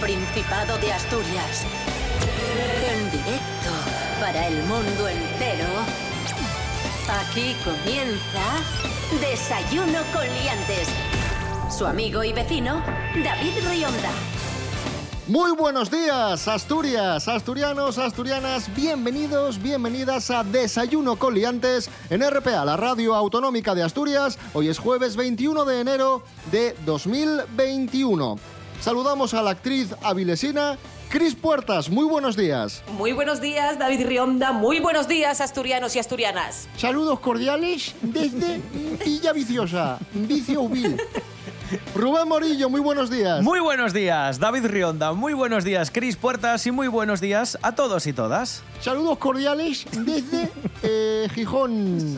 Principado de Asturias. En directo para el mundo entero. Aquí comienza Desayuno con Liantes. Su amigo y vecino, David Rionda. Muy buenos días, Asturias, asturianos, asturianas, bienvenidos, bienvenidas a Desayuno con Liantes en RPA, la radio autonómica de Asturias. Hoy es jueves 21 de enero de 2021. Saludamos a la actriz avilesina Cris Puertas, muy buenos días. Muy buenos días, David Rionda. Muy buenos días, asturianos y asturianas. Saludos cordiales desde Villa Viciosa, Viciouville. Rubén Morillo, muy buenos días. Muy buenos días, David Rionda. Muy buenos días, Cris Puertas. Y muy buenos días a todos y todas. Saludos cordiales desde eh, Gijón.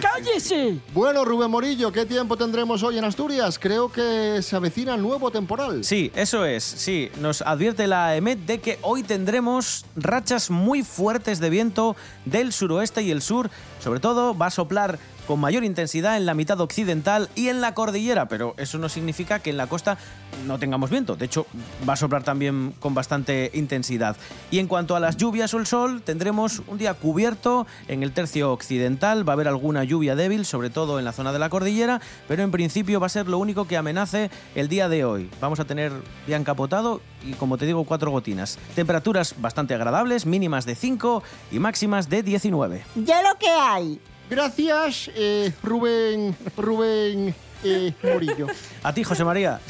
¡Cállese! Bueno, Rubén Morillo, ¿qué tiempo tendremos hoy en Asturias? Creo que se avecina nuevo temporal. Sí, eso es. Sí, nos advierte la EMET de que hoy tendremos rachas muy fuertes de viento del suroeste y el sur. Sobre todo va a soplar con mayor intensidad en la mitad occidental y en la cordillera, pero eso no significa que en la costa no tengamos viento. De hecho, va a soplar también con bastante intensidad. Y en cuanto a las lluvias o el sol, tendremos un día cubierto en el tercio occidental. Va a haber alguna lluvia débil, sobre todo en la zona de la cordillera, pero en principio va a ser lo único que amenace el día de hoy. Vamos a tener día encapotado y, como te digo, cuatro gotinas. Temperaturas bastante agradables, mínimas de 5 y máximas de 19. Ya lo que hay. Gracias, eh, Rubén, Rubén eh, Morillo. A ti, José María.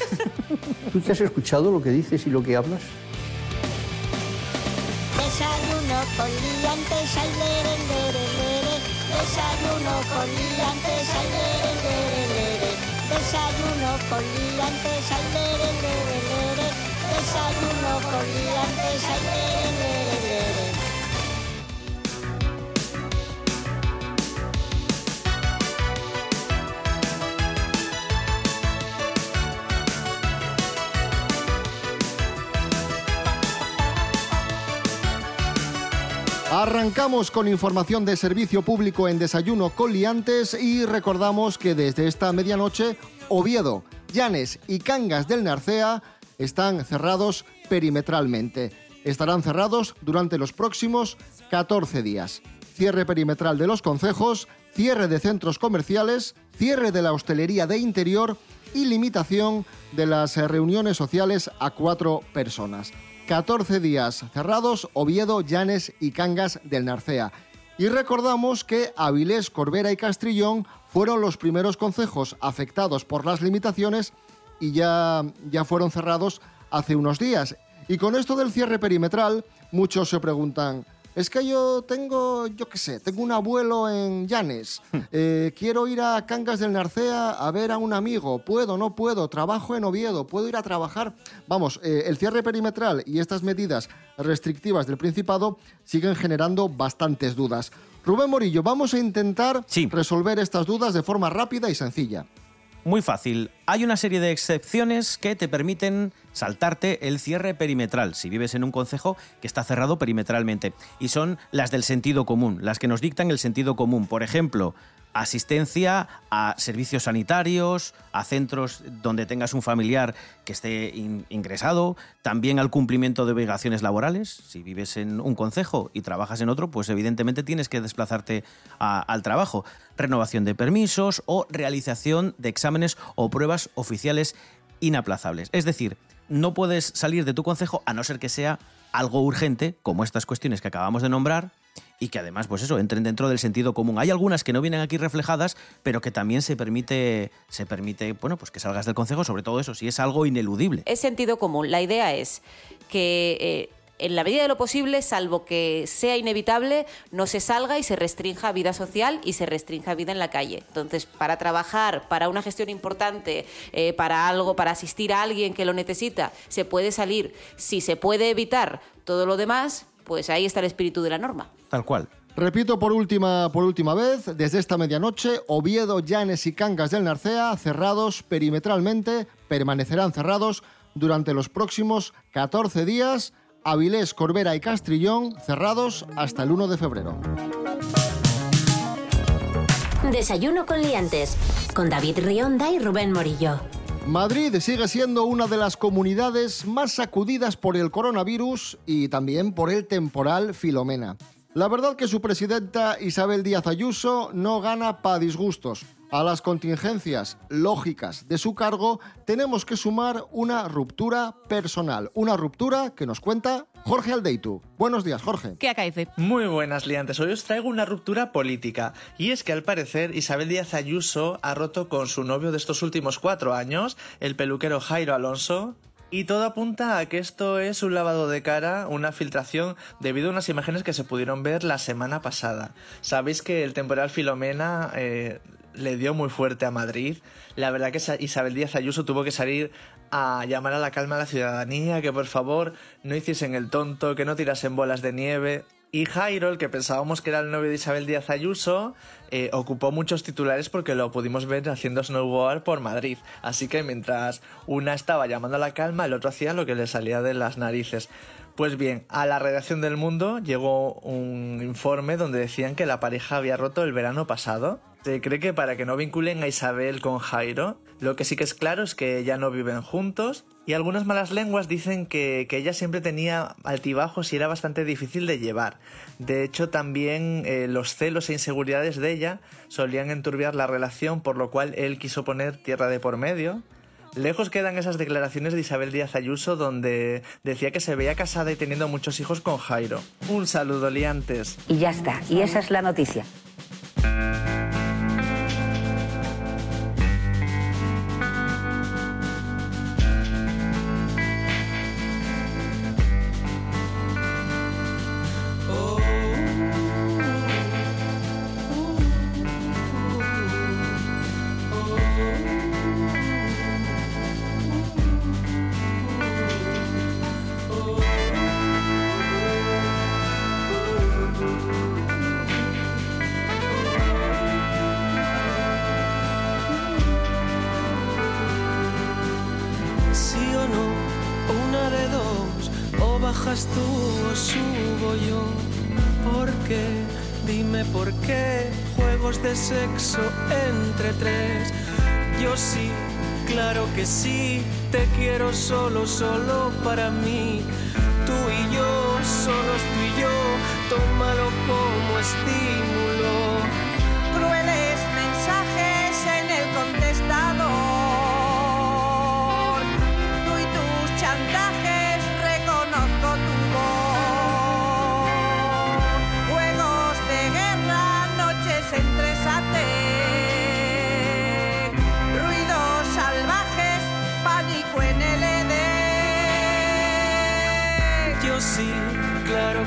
¿Tú te has escuchado lo que dices y lo que hablas? Desayuno con liantes, ay, lere, lere, lere. Desayuno con liantes, ay, lere, lere, lere. Desayuno con liantes, ay, lere, lere, lere. Desayuno con liantes, ay, lere, lere, lere. Arrancamos con información de servicio público en Desayuno con Liantes y recordamos que desde esta medianoche Oviedo, Llanes y Cangas del Narcea están cerrados perimetralmente. Estarán cerrados durante los próximos 14 días. Cierre perimetral de los concejos, cierre de centros comerciales, cierre de la hostelería de interior y limitación de las reuniones sociales a cuatro personas. 14 días cerrados Oviedo, Llanes y Cangas del Narcea. Y recordamos que Avilés, Corbera y Castrillón fueron los primeros concejos afectados por las limitaciones y ya, ya fueron cerrados hace unos días. Y con esto del cierre perimetral, muchos se preguntan, es que yo tengo, yo qué sé, tengo un abuelo en Llanes, eh, quiero ir a Cangas del Narcea a ver a un amigo, puedo, no puedo, trabajo en Oviedo, puedo ir a trabajar. Vamos, eh, el cierre perimetral y estas medidas restrictivas del Principado siguen generando bastantes dudas. Rubén Morillo, vamos a intentar Sí. resolver estas dudas de forma rápida y sencilla. Muy fácil. Hay una serie de excepciones que te permiten saltarte el cierre perimetral si vives en un concejo que está cerrado perimetralmente. Y son las del sentido común, las que nos dictan el sentido común. Por ejemplo, asistencia a servicios sanitarios, a centros donde tengas un familiar que esté in- ingresado, también al cumplimiento de obligaciones laborales. Si vives en un concejo y trabajas en otro, pues evidentemente tienes que desplazarte al trabajo. Renovación de permisos o realización de exámenes o pruebas oficiales inaplazables. Es decir, no puedes salir de tu concejo a no ser que sea algo urgente, como estas cuestiones que acabamos de nombrar, y que además, pues eso, entren dentro del sentido común. Hay algunas que no vienen aquí reflejadas, pero que también se permite, se permite, bueno, pues que salgas del concejo, sobre todo eso, si es algo ineludible. Es sentido común. La idea es que eh, en la medida de lo posible, salvo que sea inevitable, no se salga y se restrinja vida social y se restrinja vida en la calle. Entonces, para trabajar, para una gestión importante, eh, para algo, para asistir a alguien que lo necesita, se puede salir. Si se puede evitar todo lo demás, pues ahí está el espíritu de la norma. Tal cual. Repito por última, por última vez, desde esta medianoche, Oviedo, Llanes y Cangas del Narcea, cerrados perimetralmente, permanecerán cerrados durante los próximos 14 días. Avilés, Corbera y Castrillón, cerrados hasta el 1 de febrero. Desayuno con liantes. Con David Rionda y Rubén Morillo. Madrid sigue siendo una de las comunidades más sacudidas por el coronavirus y también por el temporal Filomena. La verdad que su presidenta Isabel Díaz Ayuso no gana pa disgustos. A las contingencias lógicas de su cargo tenemos que sumar una ruptura personal, una ruptura que nos cuenta Jorge Aldeitu. Buenos días, Jorge. ¿Qué acaece? Muy buenas, liantes. Hoy os traigo una ruptura política. Y es que al parecer Isabel Díaz Ayuso ha roto con su novio de estos últimos cuatro años, el peluquero Jairo Alonso, y todo apunta a que esto es un lavado de cara, una filtración, debido a unas imágenes que se pudieron ver la semana pasada. Sabéis que el temporal Filomena eh, le dio muy fuerte a Madrid. La verdad que Isabel Díaz Ayuso tuvo que salir a llamar a la calma a la ciudadanía, que por favor no hiciesen el tonto, que no tirasen bolas de nieve. Y Jairo, el que pensábamos que era el novio de Isabel Díaz Ayuso, eh, ocupó muchos titulares porque lo pudimos ver haciendo snowboard por Madrid. Así que mientras una estaba llamando a la calma, el otro hacía lo que le salía de las narices. Pues bien, a la redacción del Mundo llegó un informe donde decían que la pareja había roto el verano pasado. Se cree que para que no vinculen a Isabel con Jairo, lo que sí que es claro es que ya no viven juntos y algunas malas lenguas dicen que, ella siempre tenía altibajos y era bastante difícil de llevar. De hecho, también eh, los celos e inseguridades de ella solían enturbiar la relación, por lo cual él quiso poner tierra de por medio Lejos quedan esas declaraciones de Isabel Díaz Ayuso donde decía que se veía casada y teniendo muchos hijos con Jairo. Un saludo, liantes. Y ya está, y esa es la noticia. Bajas tú o subo yo. ¿Por qué? Dime por qué. Juegos de sexo entre tres. Yo sí, claro que sí. Te quiero solo, solo para mí. Tú y yo, solos tú y yo. Tómalo como estímulo.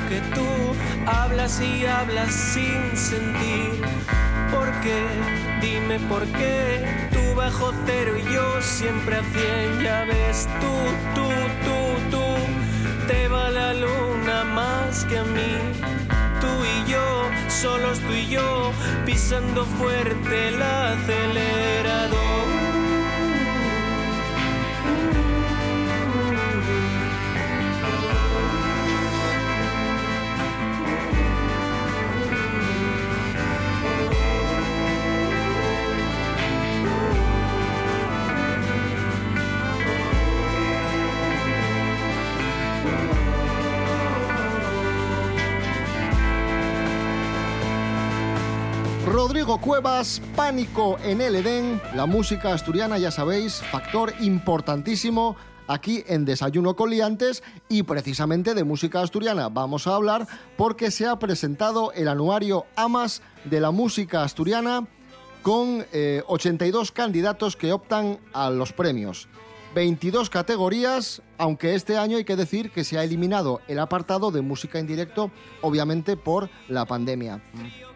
Que tú hablas y hablas sin sentir. ¿Por qué? Dime por qué. Tú bajo cero y yo siempre a cien. Ya ves, tú, tú, tú, tú. Te va la luna más que a mí. Tú y yo, solos tú y yo, pisando fuerte el acelerador. Rodrigo Cuevas, Pánico en el Edén, la música asturiana, ya sabéis, factor importantísimo aquí en Desayuno Coliantes y precisamente de música asturiana vamos a hablar porque se ha presentado el anuario AMAS de la música asturiana con 82 eh, candidatos que optan a los premios. 22 categorías, aunque este año hay que decir que se ha eliminado el apartado de música en directo, obviamente por la pandemia.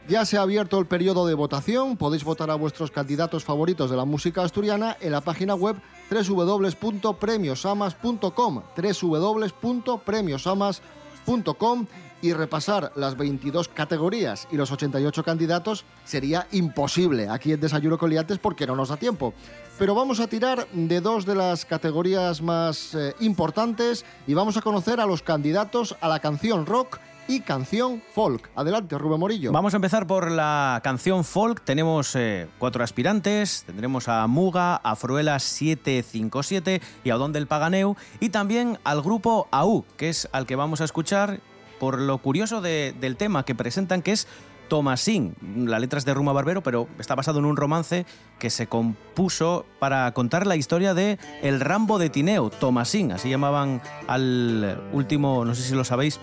Ya se ha abierto el periodo de votación, podéis votar a vuestros candidatos favoritos de la música asturiana en la página web www.premiosamas.com www.premiosamas.com y repasar las 22 categorías y los 88 candidatos sería imposible aquí en Desayuno Coliantes porque no nos da tiempo. Pero vamos a tirar de dos de las categorías más eh, importantes y vamos a conocer a los candidatos a la canción rock y canción folk. Adelante, Rubén Morillo. Vamos a empezar por la canción folk. Tenemos eh, cuatro aspirantes. Tendremos a Muga, a Fruela 757 y a Odón del Paganeu. Y también al grupo AU, que es al que vamos a escuchar por lo curioso de- del tema que presentan, que es Tomasín. La letra es de Ruma Barbero, pero está basado en un romance que se compuso para contar la historia de El Rambo de Tineo, Tomasín. Así llamaban al último, no sé si lo sabéis,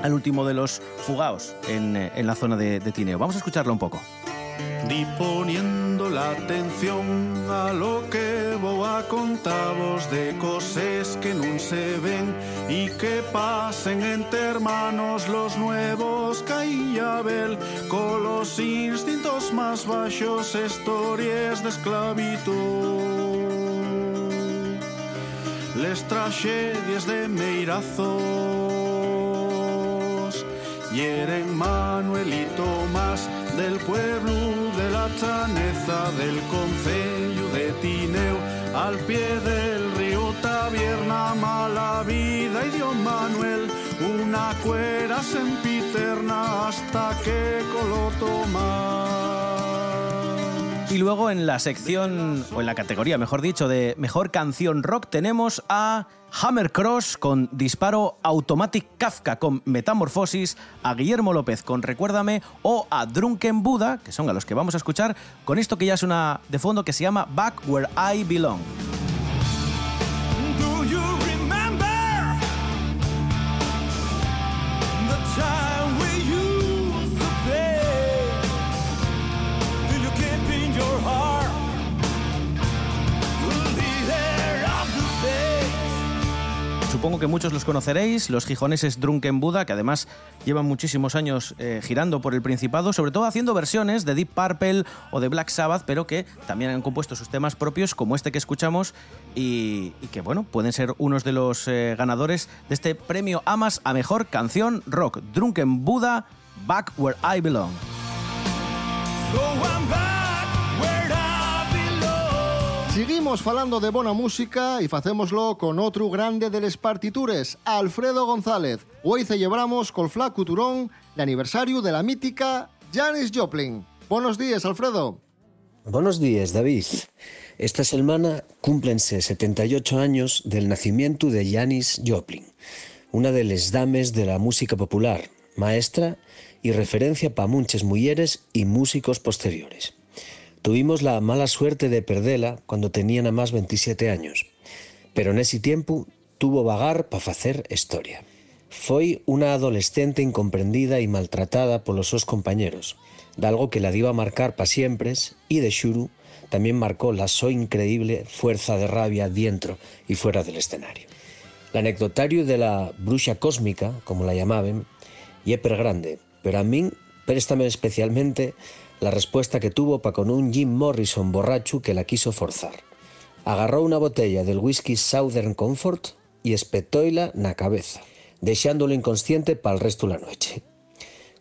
al último de los fugaos en, en la zona de, de Tineo. Vamos a escucharlo un poco. Diponiendo la atención a lo que vou a contavos de cosas que nun se ven y que pasen entre hermanos los nuevos Caillabel con los instintos más bajos historias de esclavitud. Les tragedias de Meirazos hieren Manuel y Tomás del pueblo de la chaneza del concello de Tineo al pie del río Tabierna mala vida y dio Manuel una cuera sempiterna hasta que coló Tomás Y luego en la sección, o en la categoría, mejor dicho, de mejor canción rock, tenemos a Hammer Cross con Disparo Automatic Kafka con Metamorfosis, a Guillermo López con Recuérdame o a Drunken Buddha, que son a los que vamos a escuchar, con esto que ya suena de fondo que se llama Back Where I Belong. Supongo que muchos los conoceréis, los gijoneses Drunken Buddha, que además llevan muchísimos años eh, girando por el Principado, sobre todo haciendo versiones de Deep Purple o de Black Sabbath, pero que también han compuesto sus temas propios, como este que escuchamos, y, que, bueno, pueden ser unos de los eh, ganadores de este premio AMAS a Mejor Canción Rock. Drunken Buddha, Back Where I Belong. Seguimos falando de bona música y facémoslo con otro grande de les partitures, Alfredo González. Hoy celebramos col Flaco Turón l'aniversario de la mítica Janis Joplin. Buenos días, Alfredo. Buenos días, David. Esta semana cúmplense 78 años del nacimiento de Janis Joplin, una de las dames de la música popular, maestra y referencia para muchas mujeres y músicos posteriores. Tuvimos la mala suerte de perderla cuando tenía nada más 27 años, pero en ese tiempo tuvo vagar para hacer historia. Foi una adolescente incomprendida y maltratada por los sus compañeros, de algo que la dio a marcar para siempre y de Shuru también marcó la so increíble fuerza de rabia dentro y fuera del escenario. El anecdotario de la bruxa cósmica, como la llamaban, y es grande, pero a mí préstame especialmente la respuesta que tuvo para con un Jim Morrison borracho que la quiso forzar. Agarró una botella del whisky Southern Comfort y espetóila na cabeza, dejándolo inconsciente para el resto de la noche.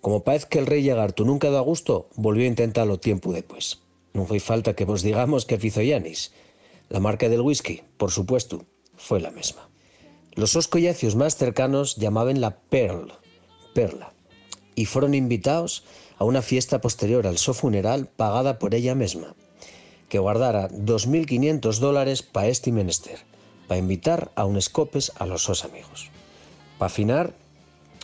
Como parece que el rey Lagarto nunca da gusto, volvió a intentarlo tiempo después. No fue falta que vos digamos que fizo Yanis. La marca del whisky, por supuesto, fue la misma. Los collacios más cercanos llamaban la Pearl, Perla, y fueron invitados a una fiesta posterior al so funeral pagada por ella misma, que guardara 2.500 dólares para este menester, para invitar a un escopes a los sos amigos. Para afinar,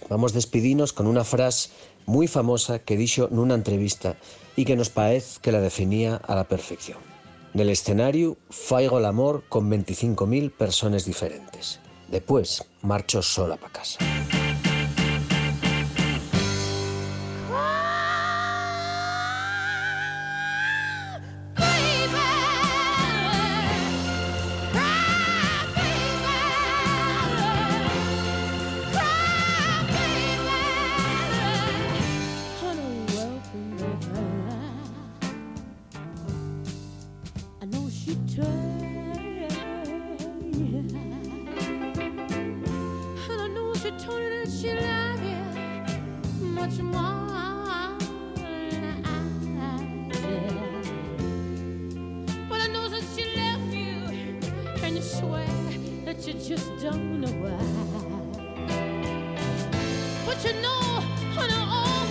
vamos despidinos con una frase muy famosa que dijo en una entrevista y que nos parece que la definía a la perfección. Del escenario, faigo el amor con 25.000 personas diferentes. Después, marcho sola para casa. And you swear that you just don't know why. But you know, and I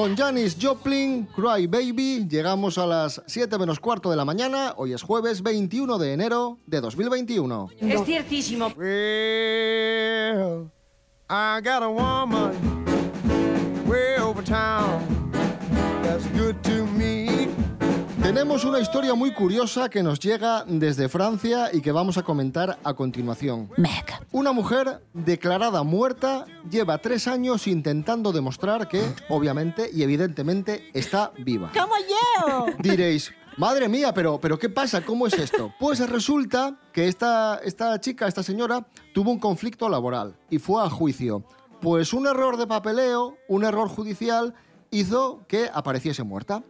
Con Janis Joplin, Cry Baby, llegamos a las 7 menos cuarto de la mañana. Hoy es jueves 21 de enero de 2021. Es ciertísimo. Well, I got a woman way over town that's good to me. Tenemos una historia muy curiosa que nos llega desde Francia y que vamos a comentar a continuación. Una mujer declarada muerta lleva tres años intentando demostrar que, obviamente y evidentemente, está viva. ¡Como yo! Diréis, madre mía, pero, pero ¿qué pasa? ¿Cómo es esto? Pues resulta que esta, esta chica, esta señora, tuvo un conflicto laboral y fue a juicio. Pues un error de papeleo, un error judicial, hizo que apareciese muerta.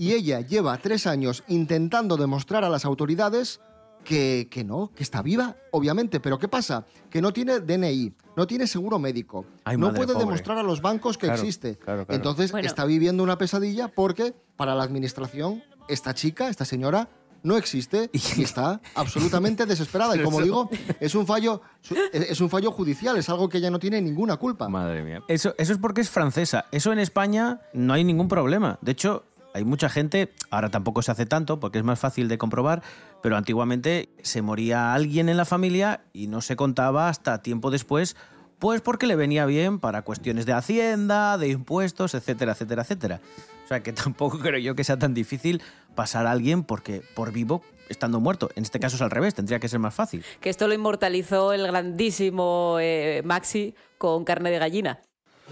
Y ella lleva tres años intentando demostrar a las autoridades que, que no, que está viva, obviamente. Pero ¿qué pasa? Que no tiene DNI, no tiene seguro médico, Ay, no puede pobre. demostrar a los bancos que Claro, existe. claro, claro. Entonces Bueno. está viviendo una pesadilla porque para la administración esta chica, esta señora, no existe y está absolutamente desesperada. Y como digo, es un fallo, su- es un fallo judicial, es algo que ella no tiene ninguna culpa. Madre mía. Eso, eso es porque es francesa. Eso en España no hay ningún problema. De hecho, hay mucha gente, ahora tampoco se hace tanto porque es más fácil de comprobar, pero antiguamente se moría alguien en la familia y no se contaba hasta tiempo después, pues porque le venía bien para cuestiones de hacienda, de impuestos, etcétera, etcétera, etcétera. O sea que tampoco creo yo que sea tan difícil pasar a alguien porque por vivo estando muerto. En este caso es al revés, tendría que ser más fácil. Que esto lo inmortalizó el grandísimo eh, Maxi con carne de gallina.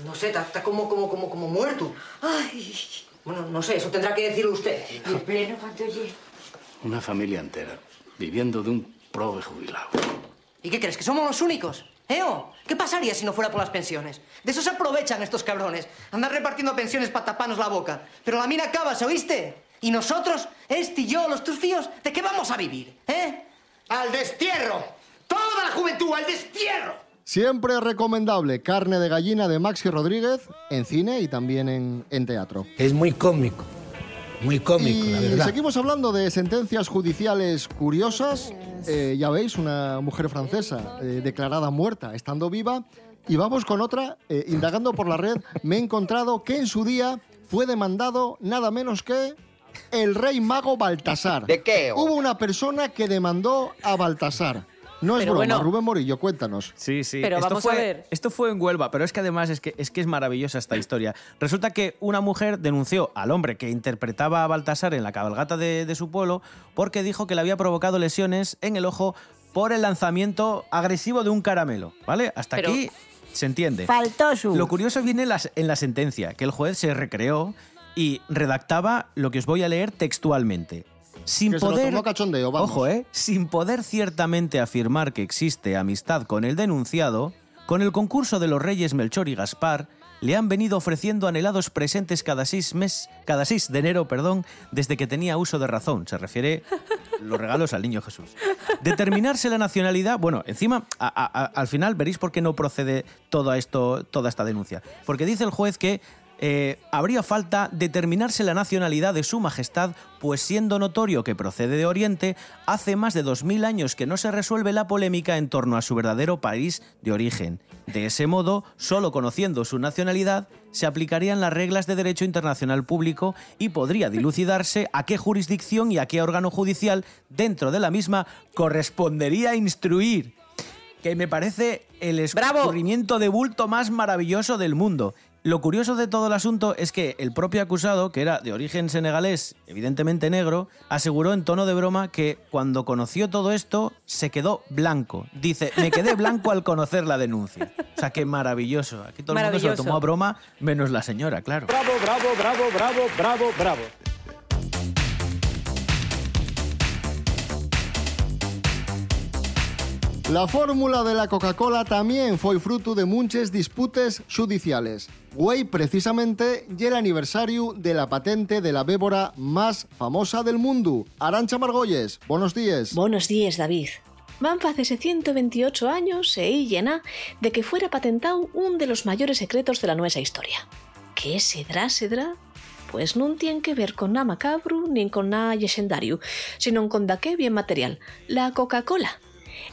No sé, está, está como, como, como, como muerto. Ay. Bueno, no sé, eso tendrá que decirlo usted. Y en pleno oye. Una familia entera, viviendo de un prove jubilado. ¿Y qué crees? ¿Que somos los únicos? ¿Eh? oh? ¿Qué pasaría si no fuera por las pensiones? De eso se aprovechan estos cabrones. Andan repartiendo pensiones para taparnos la boca. Pero la mina acaba, ¿se oíste? Y nosotros, este y yo, los tus fíos, ¿de qué vamos a vivir? ¿Eh? ¡Al destierro! ¡Toda la juventud al destierro! Siempre recomendable carne de gallina de Maxi Rodríguez en cine y también en, en teatro. Es muy cómico, muy cómico, y la verdad. seguimos hablando de sentencias judiciales curiosas. Eh, ya veis, una mujer francesa eh, declarada muerta estando viva. Y vamos con otra. eh, indagando por la red, me he encontrado que en su día fue demandado nada menos que el rey mago Baltasar. ¿De qué? Hubo una persona que demandó a Baltasar. No es Pero broma, bueno. Rubén Morillo, cuéntanos. Sí, sí. Pero esto vamos a fue, ver. Esto fue en Huelva, pero es que además es que, es que es maravillosa esta historia. Resulta que una mujer denunció al hombre que interpretaba a Baltasar en la cabalgata de, de su pueblo porque dijo que le había provocado lesiones en el ojo por el lanzamiento agresivo de un caramelo. ¿Vale? Hasta Pero- aquí se entiende. Faltó su. Lo curioso viene en la, en la sentencia, que el juez se recreó y redactaba lo que os voy a leer textualmente. Sin Que se lo poder, tomó cachondeo, vamos. ojo, ¿eh? Sin poder ciertamente afirmar que existe amistad con el denunciado, con el concurso de los reyes Melchor y Gaspar, le han venido ofreciendo anhelados presentes cada 6 mes, cada 6 de enero, perdón, desde que tenía uso de razón. Se refiere los regalos al niño Jesús. Determinarse la nacionalidad, bueno, encima, a- a- a- al final veréis por qué no procede todo esto, toda esta denuncia. Porque dice el juez que eh, habría falta determinarse la nacionalidad de su majestad, pues siendo notorio que procede de Oriente, hace más de 2000 años que no se resuelve la polémica en torno a su verdadero país de origen. De ese modo, solo conociendo su nacionalidad, se aplicarían las reglas de derecho internacional público y podría dilucidarse a qué jurisdicción y a qué órgano judicial dentro de la misma correspondería instruir que me parece el escurrimiento de bulto más maravilloso del mundo. Lo curioso de todo el asunto es que el propio acusado, que era de origen senegalés, evidentemente negro, aseguró en tono de broma que cuando conoció todo esto se quedó blanco. Dice, me quedé blanco al conocer la denuncia. O sea, qué maravilloso. Aquí todo el mundo se lo tomó a broma, menos la señora, claro. Bravo, bravo, bravo, bravo, bravo, bravo. La fórmula de la Coca-Cola también foi fruto de muchas disputes judiciales. Güey, precisamente, y el aniversario de la patente de la bébora más famosa del mundo. Arancha Margolles, buenos días. Buenos días, David. Van facese 128 años e y llena de que fuera patentado un de los mayores secretos de la nuestra historia. ¿Qué sedrá, sedrá? Pues no tiene que ver con nada macabro ni con nada legendario, sino con daqué bien material, la Coca-Cola.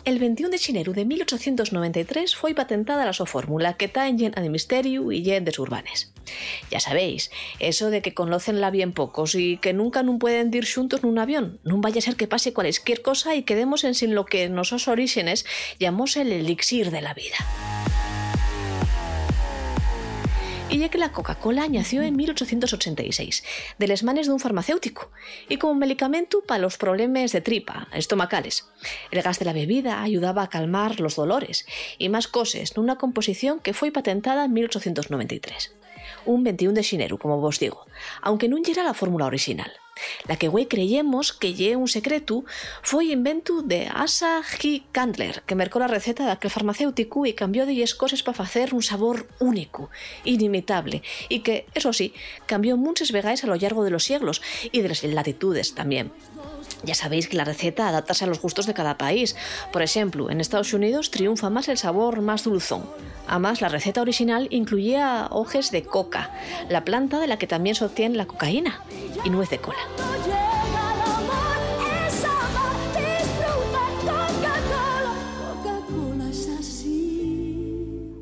El 21 de xineru de 1893 foi patentada la so fórmula que está en llena de misterio y llena de urbanes. Ya sabéis, eso de que conócenla bien pocos y que nunca nun pueden ir xuntos nun avión. Non vaya a ser que pase cualesquier cosa y quedemos en sin lo que nosos orígenes llamamos el elixir de la vida. Y ya que la Coca-Cola nació en 1886, de les manes d'un farmacéutico, y como medicamento para los problemas de tripa, estomacales. El gas de la bebida ayudaba a calmar los dolores, y más cosas, nunha composición que foi patentada en 1893. Un 21 de xineru, como vos digo, aunque non era la fórmula original. La que güey creyemos que lle un secreto foi invento de Asa G. Candler, que mercó la receta daquel farmacéutico e cambió de cosas para facer un sabor único, inimitable, y que, eso sí, cambió muchas vegaes a lo largo de los siglos y de las latitudes también. Ya sabéis que la receta adaptase a los gustos de cada país. Por ejemplo, en Estados Unidos triunfa más el sabor más dulzón. Además, la receta original incluía hojas de coca, la planta de la que también se obtiene la cocaína, y nuez de cola.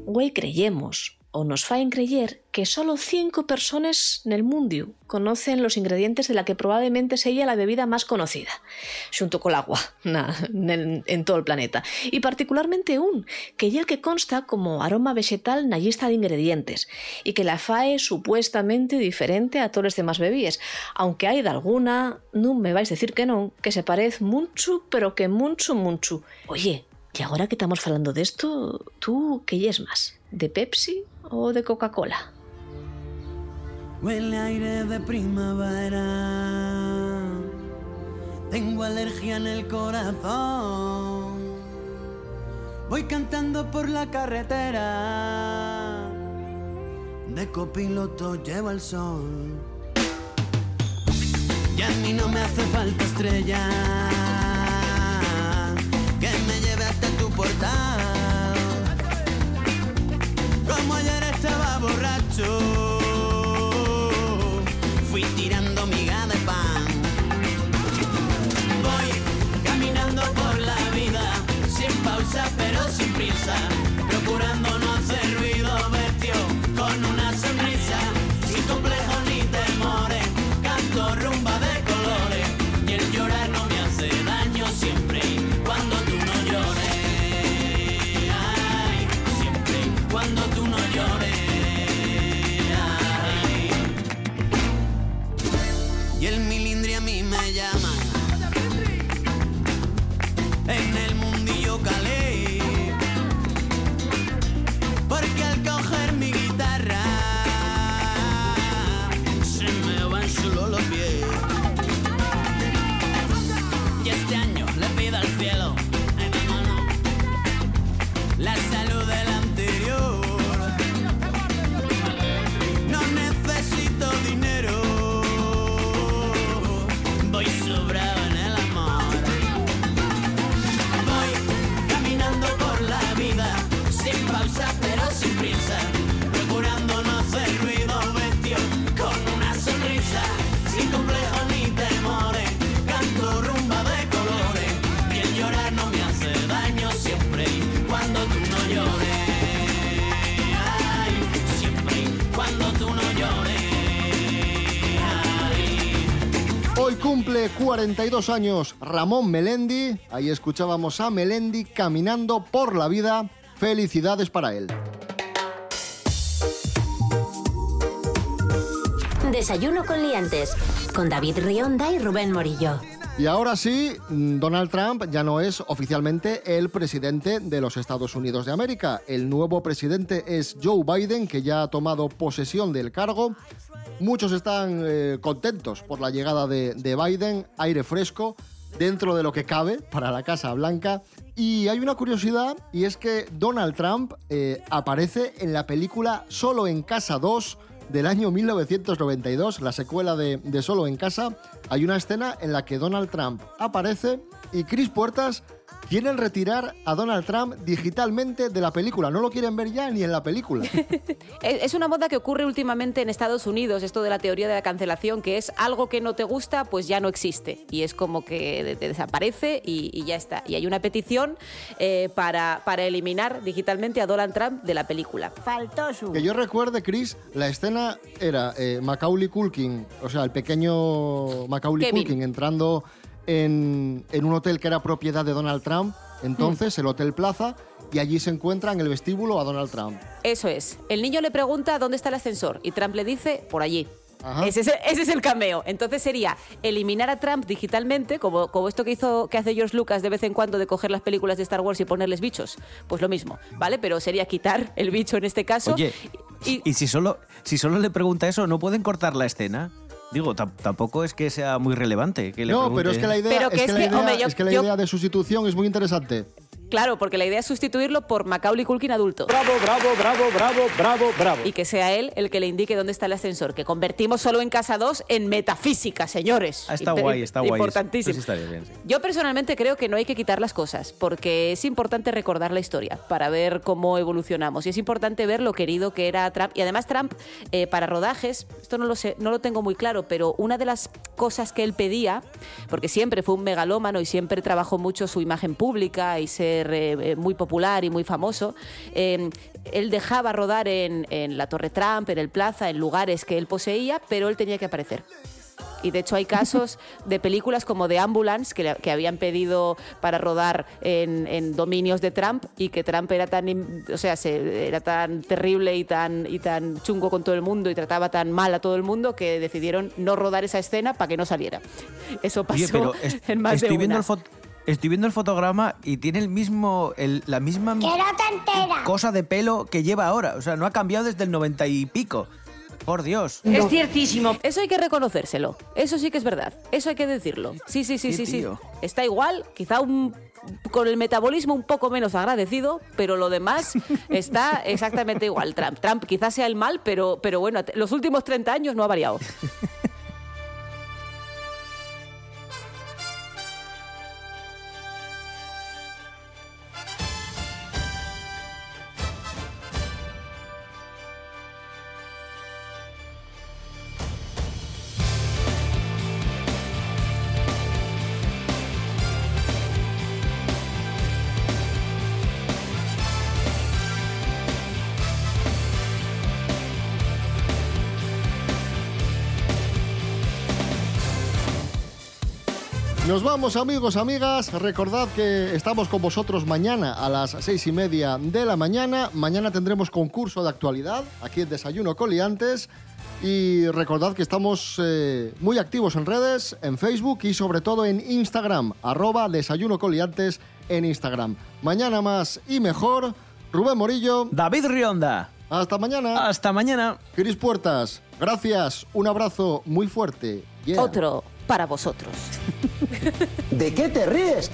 Güey, creyemos, o nos faen creyer, que solo cinco personas en el mundo conocen los ingredientes de la que probablemente sea la bebida más conocida, junto con el agua, na- en, todo el planeta. Y particularmente un, que ya el que consta como aroma vegetal na lista de ingredientes, y que la fae supuestamente diferente a todas las demás bebidas, aunque hay de alguna, no me vais a decir que no, que se parece mucho, pero que mucho, mucho. Oye, y ahora que estamos hablando de esto, ¿tú qué es más? ¿De Pepsi o de Coca-Cola? Huele aire de primavera. Tengo alergia en el corazón. Voy cantando por la carretera. De copiloto llevo el sol. Y a mí no me hace falta estrella. 42 años Ramón Melendi. Ahí escuchábamos a Melendi caminando por la vida. Felicidades para él. Desayuno con liantes. Con David Rionda y Rubén Morillo. Y ahora sí, Donald Trump ya no es oficialmente el presidente de los Estados Unidos de América. El nuevo presidente es Joe Biden, que ya ha tomado posesión del cargo. Muchos están eh, contentos por la llegada de, de Biden, aire fresco, dentro de lo que cabe para la Casa Blanca. Y hay una curiosidad, y es que Donald Trump eh, aparece en la película Solo en Casa 2 del año 1992, la secuela de, de Solo en Casa. Hay una escena en la que Donald Trump aparece y Chris Puertas quieren retirar a Donald Trump digitalmente de la película. No lo quieren ver ya ni en la película. Es una moda que ocurre últimamente en Estados Unidos, esto de la teoría de la cancelación, que es algo que no te gusta, pues ya no existe. Y es como que de- de- desaparece y, y ya está. Y hay una petición eh, para, para eliminar digitalmente a Donald Trump de la película. Faltó su. Que yo recuerde, Chris, la escena era eh, Macaulay Culkin, o sea, el pequeño Macaulay Kevin. Culkin entrando en, en un hotel que era propiedad de Donald Trump, entonces el Hotel Plaza, y allí se encuentra en el vestíbulo a Donald Trump. Eso es. El niño le pregunta dónde está el ascensor y Trump le dice por allí. Ese es, el, ese es el cameo. Entonces sería eliminar a Trump digitalmente, como, como esto que hizo que hace George Lucas de vez en cuando de coger las películas de Star Wars y ponerles bichos. Pues lo mismo, ¿vale? Pero sería quitar el bicho en este caso. Oye, y, si, solo, si solo le pregunta eso, ¿no pueden cortar la escena? Digo, tam- tampoco es que sea muy relevante que le No, pero es que la idea, Pero es que la idea- hombre, yo- es que la yo- idea de sustitución es muy interesante. Claro, porque la idea es sustituirlo por Macaulay Culkin adulto. Bravo, bravo, bravo, bravo, bravo, bravo. Y que sea él el que le indique dónde está el ascensor. Que convertimos solo en casa 2 en metafísica, señores. Ah, está guay, está guay. Importantísimo. Eso sí estaría bien, sí. Yo personalmente creo que no hay que quitar las cosas, porque es importante recordar la historia para ver cómo evolucionamos. Y es importante ver lo querido que era Trump. Y además Trump, eh, para rodajes, esto no lo sé, no lo tengo muy claro, pero una de las cosas que él pedía, porque siempre fue un megalómano y siempre trabajó mucho su imagen pública y ser eh, muy popular y muy famoso, eh, él dejaba rodar en, en la Torre Trump, en el Plaza, en lugares que él poseía, pero él tenía que aparecer. Y de hecho hay casos de películas como The Ambulance que, que habían pedido para rodar en, en dominios de Trump y que Trump era tan, o sea, se- era tan terrible y tan, y tan chungo con todo el mundo y trataba tan mal a todo el mundo que decidieron no rodar esa escena para que no saliera. Eso pasó Oye, pero en más de estoy, viendo una. el fot- estoy viendo el fotograma y tiene el mismo, el- la misma ¡Que no te enteras! cosa de pelo que lleva ahora. O sea, no ha cambiado desde el 90 y pico. Por Dios. Es ciertísimo. Eso hay que reconocérselo. Eso sí que es verdad. Eso hay que decirlo. Sí, sí, sí, sí, sí. tío. Está igual, quizá un con el metabolismo un poco menos agradecido, pero lo demás está exactamente igual. Trump, Trump quizás sea el mal, pero, pero bueno, los últimos 30 años no ha variado. vamos amigos, amigas. Recordad que estamos con vosotros mañana a las seis y media de la mañana. Mañana tendremos concurso de actualidad aquí en Desayuno Coliantes. Y recordad que estamos eh, muy activos en redes, en Facebook y sobre todo en Instagram, arroba Desayuno Coliantes en Instagram. Mañana más y mejor. Rubén Morillo. David Rionda. Hasta mañana. Hasta mañana. Cris Puertas. Gracias. Un abrazo muy fuerte. Yeah. Otro para vosotros. ¿De qué te ríes?